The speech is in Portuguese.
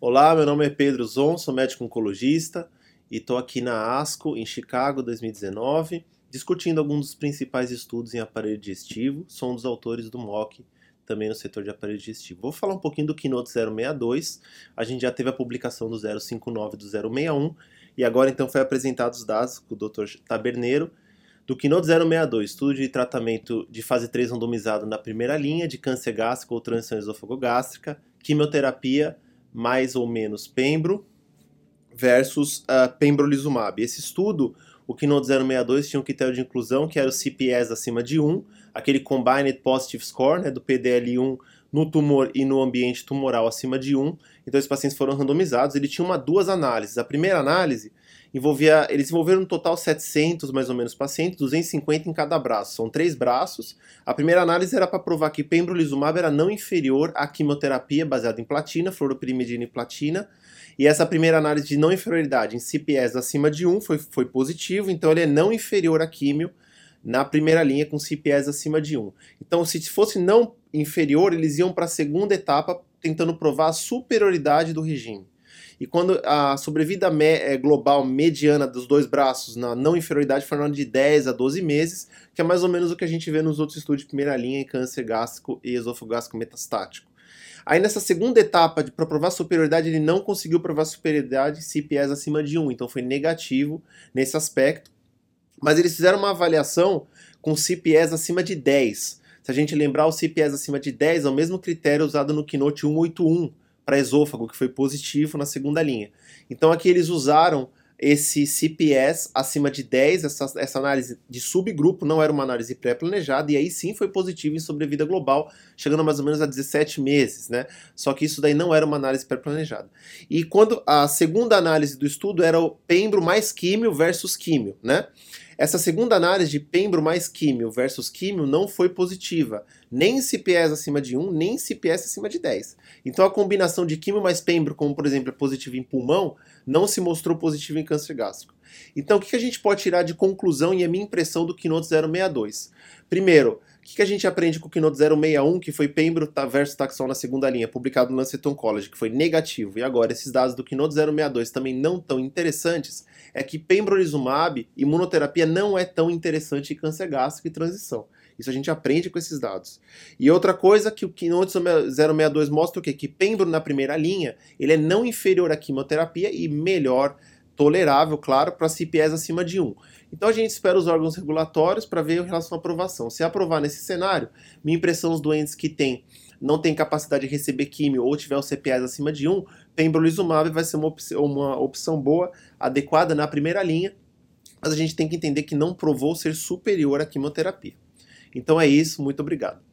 Olá, meu nome é Pedro Zon, sou médico oncologista e estou aqui na ASCO, em Chicago, 2019, discutindo alguns dos principais estudos em aparelho digestivo. Sou um dos autores do MOC, também no setor de aparelho digestivo. Vou falar um pouquinho do Keynote 062, a gente já teve a publicação do 059 e do 061, e agora então foi apresentado os dados com o Dr. Taberneiro, do Keynote 062, estudo de tratamento de fase 3 randomizado na primeira linha de câncer gástrico ou transição esofagogástrica, quimioterapia mais ou menos pembro versus uh, pembrolizumab. Esse estudo, o Keynote 062 tinha um critério de inclusão que era o CPS acima de 1, aquele Combined Positive Score, né, do PDL1 no tumor e no ambiente tumoral acima de 1. Então, esses pacientes foram randomizados. Ele tinha uma, duas análises. A primeira análise envolvia. Eles envolveram no total 700 mais ou menos pacientes, 250 em cada braço. São três braços. A primeira análise era para provar que pembrolizumab era não inferior à quimioterapia baseada em platina, fluoropirimidina e platina. E essa primeira análise de não inferioridade em CPS acima de 1 foi, foi positivo, então ele é não inferior à químio na primeira linha com CPS acima de 1. Então, se fosse não inferior, eles iam para a segunda etapa tentando provar a superioridade do regime. E quando a sobrevida é, global mediana dos dois braços na não inferioridade for de 10 a 12 meses, que é mais ou menos o que a gente vê nos outros estudos de primeira linha em câncer gástrico e esofagástrico metastático. Aí nessa segunda etapa, para provar superioridade, ele não conseguiu provar superioridade CPS acima de 1, então foi negativo nesse aspecto. Mas eles fizeram uma avaliação com CPS acima de 10. Se a gente lembrar, o CPS acima de 10 é o mesmo critério usado no Keynote 181 para esôfago, que foi positivo na segunda linha. Então aqui eles usaram esse CPS acima de 10, essa, essa análise de subgrupo não era uma análise pré-planejada, e aí sim foi positivo em sobrevida global, chegando mais ou menos a 17 meses, né? Só que isso daí não era uma análise pré-planejada. E quando a segunda análise do estudo era o pembro mais químio versus químio, né? Essa segunda análise de pembro mais químio versus químio não foi positiva, nem em CPS acima de 1, nem em CPS acima de 10. Então a combinação de químio mais pembro, como por exemplo é positivo em pulmão, não se mostrou positivo em câncer gástrico. Então o que a gente pode tirar de conclusão e a minha impressão do Keynote 062? Primeiro, o que a gente aprende com o Keynote 061, que foi Pembro versus Taxol na segunda linha, publicado no Lancet Oncology, que foi negativo, e agora esses dados do Keynote 062 também não tão interessantes, é que pembrolizumab, imunoterapia, não é tão interessante em câncer gástrico e transição. Isso a gente aprende com esses dados. E outra coisa que o Keynote 062 mostra o quê? Que pembro na primeira linha, ele é não inferior à quimioterapia e melhor tolerável, claro, para CPS acima de 1. Então a gente espera os órgãos regulatórios para ver em relação à aprovação. Se aprovar nesse cenário, minha impressão os doentes que têm não tem capacidade de receber químio ou tiver o CPS acima de 1, pembrolizumab vai ser uma opção, uma opção boa, adequada na primeira linha, mas a gente tem que entender que não provou ser superior à quimioterapia. Então é isso, muito obrigado.